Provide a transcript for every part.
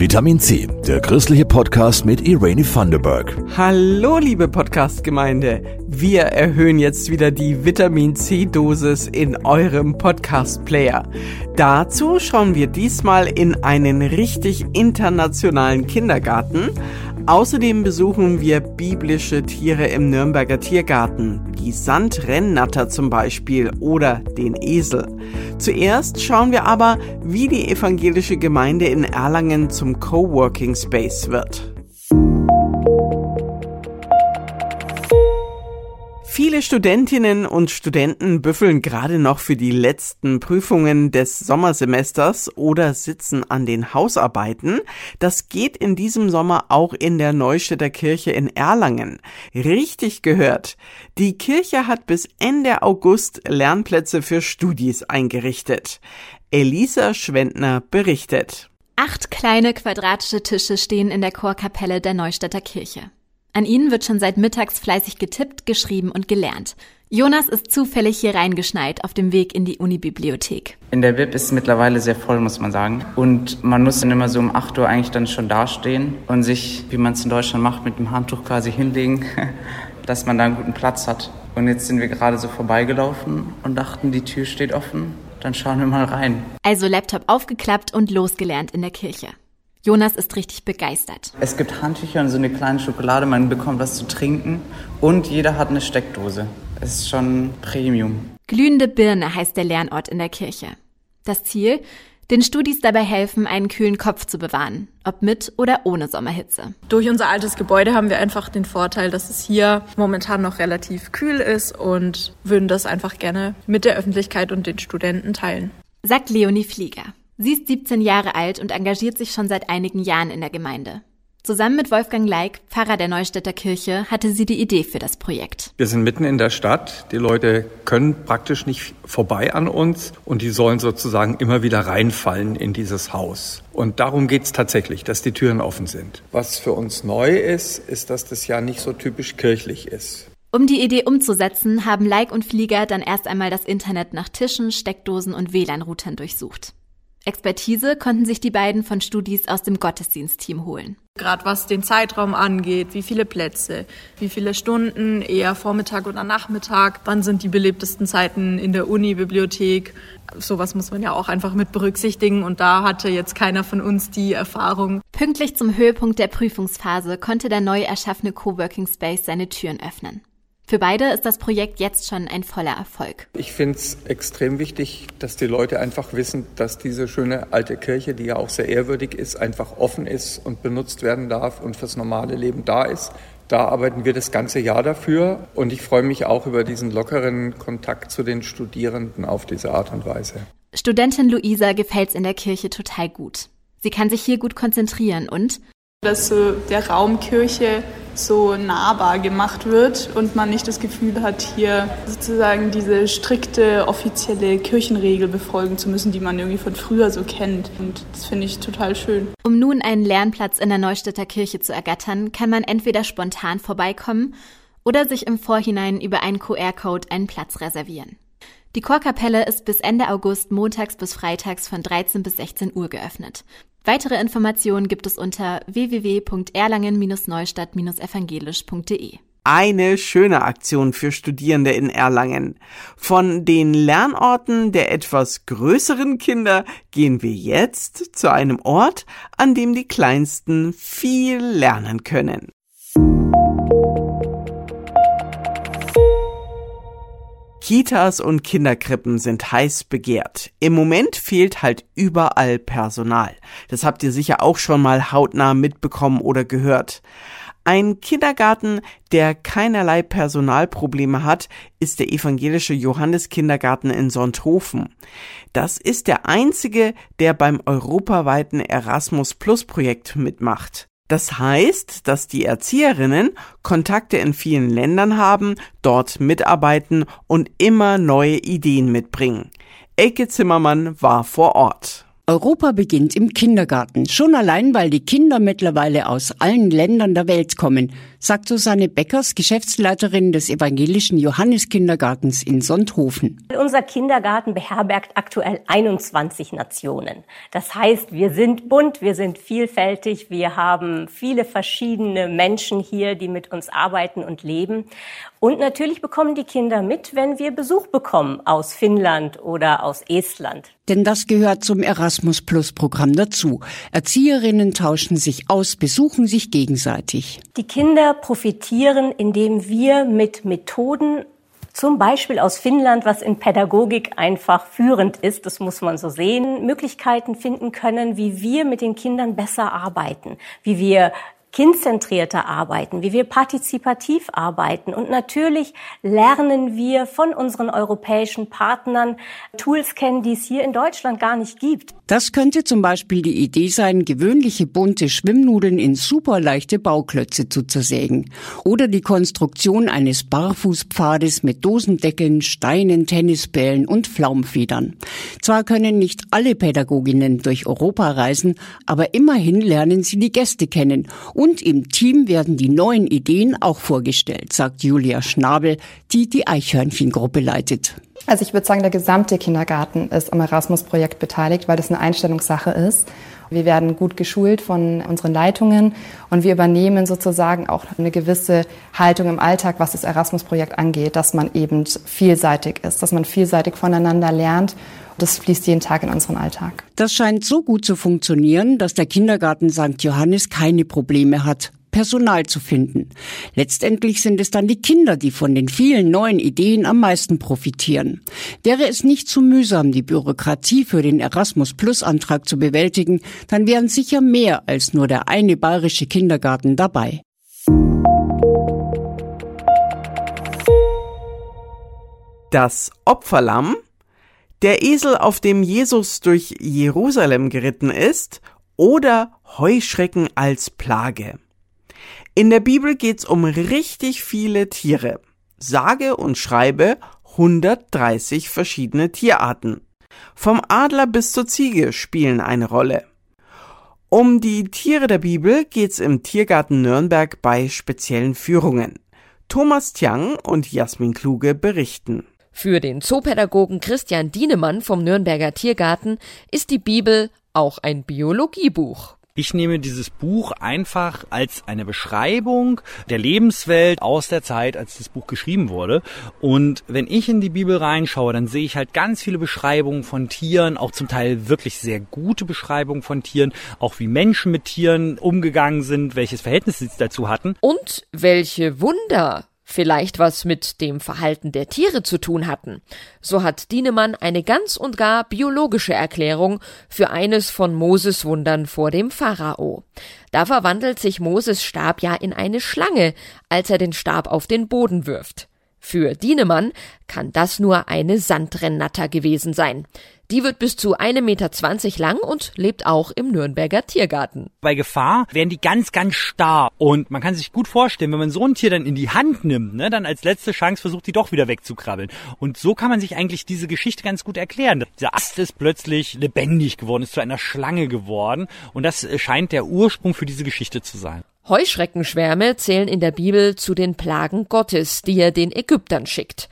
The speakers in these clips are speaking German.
Vitamin C, der christliche Podcast mit Irene Thunderberg. Hallo liebe Podcast-Gemeinde, wir erhöhen jetzt wieder die Vitamin C-Dosis in eurem Podcast-Player. Dazu schauen wir diesmal in einen richtig internationalen Kindergarten. Außerdem besuchen wir biblische Tiere im Nürnberger Tiergarten, die Sandrennnatter zum Beispiel oder den Esel. Zuerst schauen wir aber, wie die evangelische Gemeinde in Erlangen zum Coworking Space wird. Viele Studentinnen und Studenten büffeln gerade noch für die letzten Prüfungen des Sommersemesters oder sitzen an den Hausarbeiten. Das geht in diesem Sommer auch in der Neustädter Kirche in Erlangen. Richtig gehört. Die Kirche hat bis Ende August Lernplätze für Studis eingerichtet. Elisa Schwendner berichtet. Acht kleine quadratische Tische stehen in der Chorkapelle der Neustädter Kirche. An ihnen wird schon seit mittags fleißig getippt, geschrieben und gelernt. Jonas ist zufällig hier reingeschneit auf dem Weg in die Unibibliothek. In der Bib ist es mittlerweile sehr voll, muss man sagen. Und man muss dann immer so um 8 Uhr eigentlich dann schon dastehen und sich, wie man es in Deutschland macht, mit dem Handtuch quasi hinlegen, dass man da einen guten Platz hat. Und jetzt sind wir gerade so vorbeigelaufen und dachten, die Tür steht offen. Dann schauen wir mal rein. Also Laptop aufgeklappt und losgelernt in der Kirche. Jonas ist richtig begeistert. Es gibt Handtücher und so eine kleine Schokolade, man bekommt was zu trinken und jeder hat eine Steckdose. Es ist schon Premium. Glühende Birne heißt der Lernort in der Kirche. Das Ziel? Den Studis dabei helfen, einen kühlen Kopf zu bewahren, ob mit oder ohne Sommerhitze. Durch unser altes Gebäude haben wir einfach den Vorteil, dass es hier momentan noch relativ kühl ist und würden das einfach gerne mit der Öffentlichkeit und den Studenten teilen. Sagt Leonie Flieger. Sie ist 17 Jahre alt und engagiert sich schon seit einigen Jahren in der Gemeinde. Zusammen mit Wolfgang Leik, Pfarrer der Neustädter Kirche, hatte sie die Idee für das Projekt. Wir sind mitten in der Stadt. Die Leute können praktisch nicht vorbei an uns und die sollen sozusagen immer wieder reinfallen in dieses Haus. Und darum geht es tatsächlich, dass die Türen offen sind. Was für uns neu ist, ist, dass das ja nicht so typisch kirchlich ist. Um die Idee umzusetzen, haben Leik und Flieger dann erst einmal das Internet nach Tischen, Steckdosen und WLAN-Routern durchsucht. Expertise konnten sich die beiden von Studis aus dem Gottesdienstteam holen. Gerade was den Zeitraum angeht, wie viele Plätze, wie viele Stunden, eher Vormittag oder Nachmittag, wann sind die belebtesten Zeiten in der Uni-Bibliothek. Sowas muss man ja auch einfach mit berücksichtigen und da hatte jetzt keiner von uns die Erfahrung. Pünktlich zum Höhepunkt der Prüfungsphase konnte der neu erschaffene Coworking Space seine Türen öffnen. Für beide ist das Projekt jetzt schon ein voller Erfolg. Ich finde es extrem wichtig, dass die Leute einfach wissen, dass diese schöne alte Kirche, die ja auch sehr ehrwürdig ist, einfach offen ist und benutzt werden darf und fürs normale Leben da ist. Da arbeiten wir das ganze Jahr dafür und ich freue mich auch über diesen lockeren Kontakt zu den Studierenden auf diese Art und Weise. Studentin Luisa gefällt es in der Kirche total gut. Sie kann sich hier gut konzentrieren und dass so der Raum Kirche so nahbar gemacht wird und man nicht das Gefühl hat, hier sozusagen diese strikte offizielle Kirchenregel befolgen zu müssen, die man irgendwie von früher so kennt. Und das finde ich total schön. Um nun einen Lernplatz in der Neustädter Kirche zu ergattern, kann man entweder spontan vorbeikommen oder sich im Vorhinein über einen QR-Code einen Platz reservieren. Die Chorkapelle ist bis Ende August montags bis freitags von 13 bis 16 Uhr geöffnet. Weitere Informationen gibt es unter www.erlangen-neustadt-evangelisch.de. Eine schöne Aktion für Studierende in Erlangen. Von den Lernorten der etwas größeren Kinder gehen wir jetzt zu einem Ort, an dem die Kleinsten viel lernen können. Kitas und Kinderkrippen sind heiß begehrt. Im Moment fehlt halt überall Personal. Das habt ihr sicher auch schon mal hautnah mitbekommen oder gehört. Ein Kindergarten, der keinerlei Personalprobleme hat, ist der evangelische Johanneskindergarten in Sonthofen. Das ist der einzige, der beim europaweiten Erasmus Plus Projekt mitmacht. Das heißt, dass die Erzieherinnen Kontakte in vielen Ländern haben, dort mitarbeiten und immer neue Ideen mitbringen. Elke Zimmermann war vor Ort. Europa beginnt im Kindergarten, schon allein weil die Kinder mittlerweile aus allen Ländern der Welt kommen, sagt Susanne Beckers, Geschäftsleiterin des evangelischen Johanneskindergartens in Sonthofen. Unser Kindergarten beherbergt aktuell 21 Nationen. Das heißt, wir sind bunt, wir sind vielfältig, wir haben viele verschiedene Menschen hier, die mit uns arbeiten und leben. Und natürlich bekommen die Kinder mit, wenn wir Besuch bekommen aus Finnland oder aus Estland. Denn das gehört zum Erasmus Plus Programm dazu. Erzieherinnen tauschen sich aus, besuchen sich gegenseitig. Die Kinder profitieren, indem wir mit Methoden zum Beispiel aus Finnland, was in Pädagogik einfach führend ist, das muss man so sehen, Möglichkeiten finden können, wie wir mit den Kindern besser arbeiten, wie wir kindzentrierter arbeiten, wie wir partizipativ arbeiten. Und natürlich lernen wir von unseren europäischen Partnern Tools kennen, die es hier in Deutschland gar nicht gibt. Das könnte zum Beispiel die Idee sein, gewöhnliche bunte Schwimmnudeln in superleichte Bauklötze zu zersägen. Oder die Konstruktion eines Barfußpfades mit Dosendeckeln, Steinen, Tennisbällen und Pflaumfedern. Zwar können nicht alle Pädagoginnen durch Europa reisen, aber immerhin lernen sie die Gäste kennen und im Team werden die neuen Ideen auch vorgestellt, sagt Julia Schnabel, die die Eichhörnchengruppe leitet. Also ich würde sagen, der gesamte Kindergarten ist am Erasmus-Projekt beteiligt, weil das eine Einstellungssache ist. Wir werden gut geschult von unseren Leitungen und wir übernehmen sozusagen auch eine gewisse Haltung im Alltag, was das Erasmus-Projekt angeht, dass man eben vielseitig ist, dass man vielseitig voneinander lernt das fließt jeden Tag in unseren Alltag. Das scheint so gut zu funktionieren, dass der Kindergarten St. Johannes keine Probleme hat. Personal zu finden. Letztendlich sind es dann die Kinder, die von den vielen neuen Ideen am meisten profitieren. Wäre es nicht zu mühsam, die Bürokratie für den Erasmus Plus Antrag zu bewältigen, dann wären sicher mehr als nur der eine bayerische Kindergarten dabei. Das Opferlamm der Esel, auf dem Jesus durch Jerusalem geritten ist, oder Heuschrecken als Plage. In der Bibel geht's um richtig viele Tiere. Sage und schreibe 130 verschiedene Tierarten. Vom Adler bis zur Ziege spielen eine Rolle. Um die Tiere der Bibel geht's im Tiergarten Nürnberg bei speziellen Führungen. Thomas Tiang und Jasmin Kluge berichten. Für den Zoopädagogen Christian Dienemann vom Nürnberger Tiergarten ist die Bibel auch ein Biologiebuch. Ich nehme dieses Buch einfach als eine Beschreibung der Lebenswelt aus der Zeit, als das Buch geschrieben wurde. Und wenn ich in die Bibel reinschaue, dann sehe ich halt ganz viele Beschreibungen von Tieren, auch zum Teil wirklich sehr gute Beschreibungen von Tieren, auch wie Menschen mit Tieren umgegangen sind, welches Verhältnis sie dazu hatten. Und welche Wunder vielleicht was mit dem Verhalten der Tiere zu tun hatten. So hat Dienemann eine ganz und gar biologische Erklärung für eines von Moses Wundern vor dem Pharao. Da verwandelt sich Moses Stab ja in eine Schlange, als er den Stab auf den Boden wirft. Für Dienemann kann das nur eine Sandrennatter gewesen sein. Die wird bis zu 1,20 Meter lang und lebt auch im Nürnberger Tiergarten. Bei Gefahr werden die ganz, ganz starr. Und man kann sich gut vorstellen, wenn man so ein Tier dann in die Hand nimmt, ne, dann als letzte Chance versucht, die doch wieder wegzukrabbeln. Und so kann man sich eigentlich diese Geschichte ganz gut erklären. Dieser Ast ist plötzlich lebendig geworden, ist zu einer Schlange geworden. Und das scheint der Ursprung für diese Geschichte zu sein. Heuschreckenschwärme zählen in der Bibel zu den Plagen Gottes, die er den Ägyptern schickt.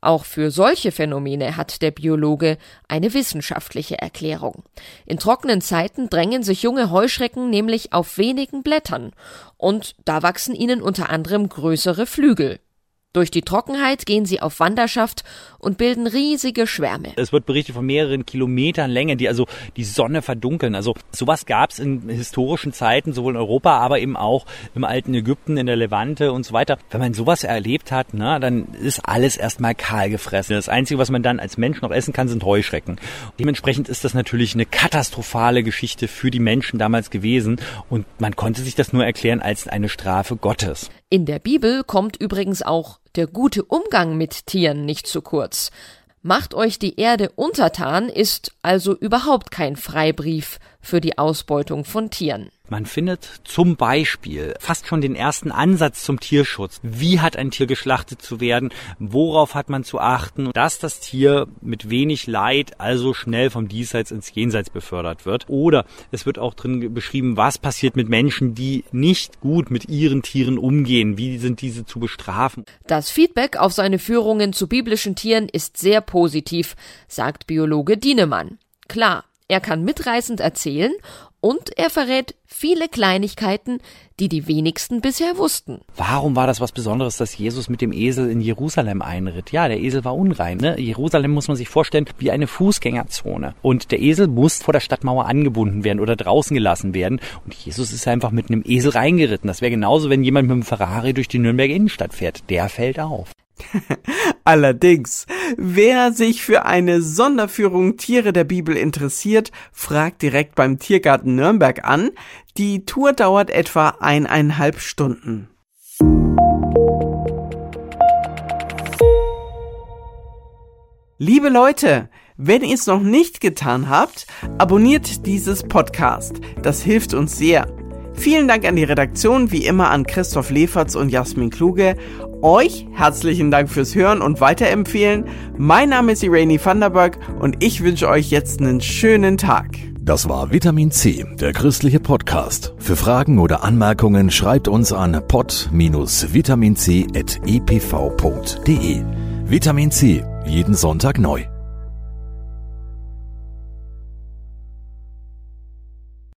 Auch für solche Phänomene hat der Biologe eine wissenschaftliche Erklärung. In trockenen Zeiten drängen sich junge Heuschrecken nämlich auf wenigen Blättern, und da wachsen ihnen unter anderem größere Flügel. Durch die Trockenheit gehen sie auf Wanderschaft und bilden riesige Schwärme. Es wird berichtet von mehreren Kilometern Länge, die also die Sonne verdunkeln. Also sowas gab es in historischen Zeiten, sowohl in Europa, aber eben auch im alten Ägypten, in der Levante und so weiter. Wenn man sowas erlebt hat, na, dann ist alles erstmal kahl gefressen. Das Einzige, was man dann als Mensch noch essen kann, sind Heuschrecken. Dementsprechend ist das natürlich eine katastrophale Geschichte für die Menschen damals gewesen und man konnte sich das nur erklären als eine Strafe Gottes. In der Bibel kommt übrigens auch der gute Umgang mit Tieren nicht zu kurz. Macht euch die Erde untertan ist also überhaupt kein Freibrief für die Ausbeutung von Tieren. Man findet zum Beispiel fast schon den ersten Ansatz zum Tierschutz. Wie hat ein Tier geschlachtet zu werden? Worauf hat man zu achten, dass das Tier mit wenig Leid also schnell vom Diesseits ins Jenseits befördert wird? Oder es wird auch drin beschrieben, was passiert mit Menschen, die nicht gut mit ihren Tieren umgehen? Wie sind diese zu bestrafen? Das Feedback auf seine Führungen zu biblischen Tieren ist sehr positiv, sagt Biologe Dienemann. Klar, er kann mitreißend erzählen und er verrät viele Kleinigkeiten, die die wenigsten bisher wussten. Warum war das was Besonderes, dass Jesus mit dem Esel in Jerusalem einritt? Ja, der Esel war unrein. Ne? Jerusalem muss man sich vorstellen wie eine Fußgängerzone. Und der Esel muss vor der Stadtmauer angebunden werden oder draußen gelassen werden. Und Jesus ist einfach mit einem Esel reingeritten. Das wäre genauso, wenn jemand mit einem Ferrari durch die Nürnberger Innenstadt fährt. Der fällt auf. Allerdings, wer sich für eine Sonderführung Tiere der Bibel interessiert, fragt direkt beim Tiergarten Nürnberg an. Die Tour dauert etwa eineinhalb Stunden. Liebe Leute, wenn ihr es noch nicht getan habt, abonniert dieses Podcast. Das hilft uns sehr. Vielen Dank an die Redaktion, wie immer an Christoph Leferz und Jasmin Kluge euch herzlichen Dank fürs Hören und Weiterempfehlen. Mein Name ist Irene Vanderberg und ich wünsche euch jetzt einen schönen Tag. Das war Vitamin C, der christliche Podcast. Für Fragen oder Anmerkungen schreibt uns an pod-vitaminc.epv.de. Vitamin C, jeden Sonntag neu.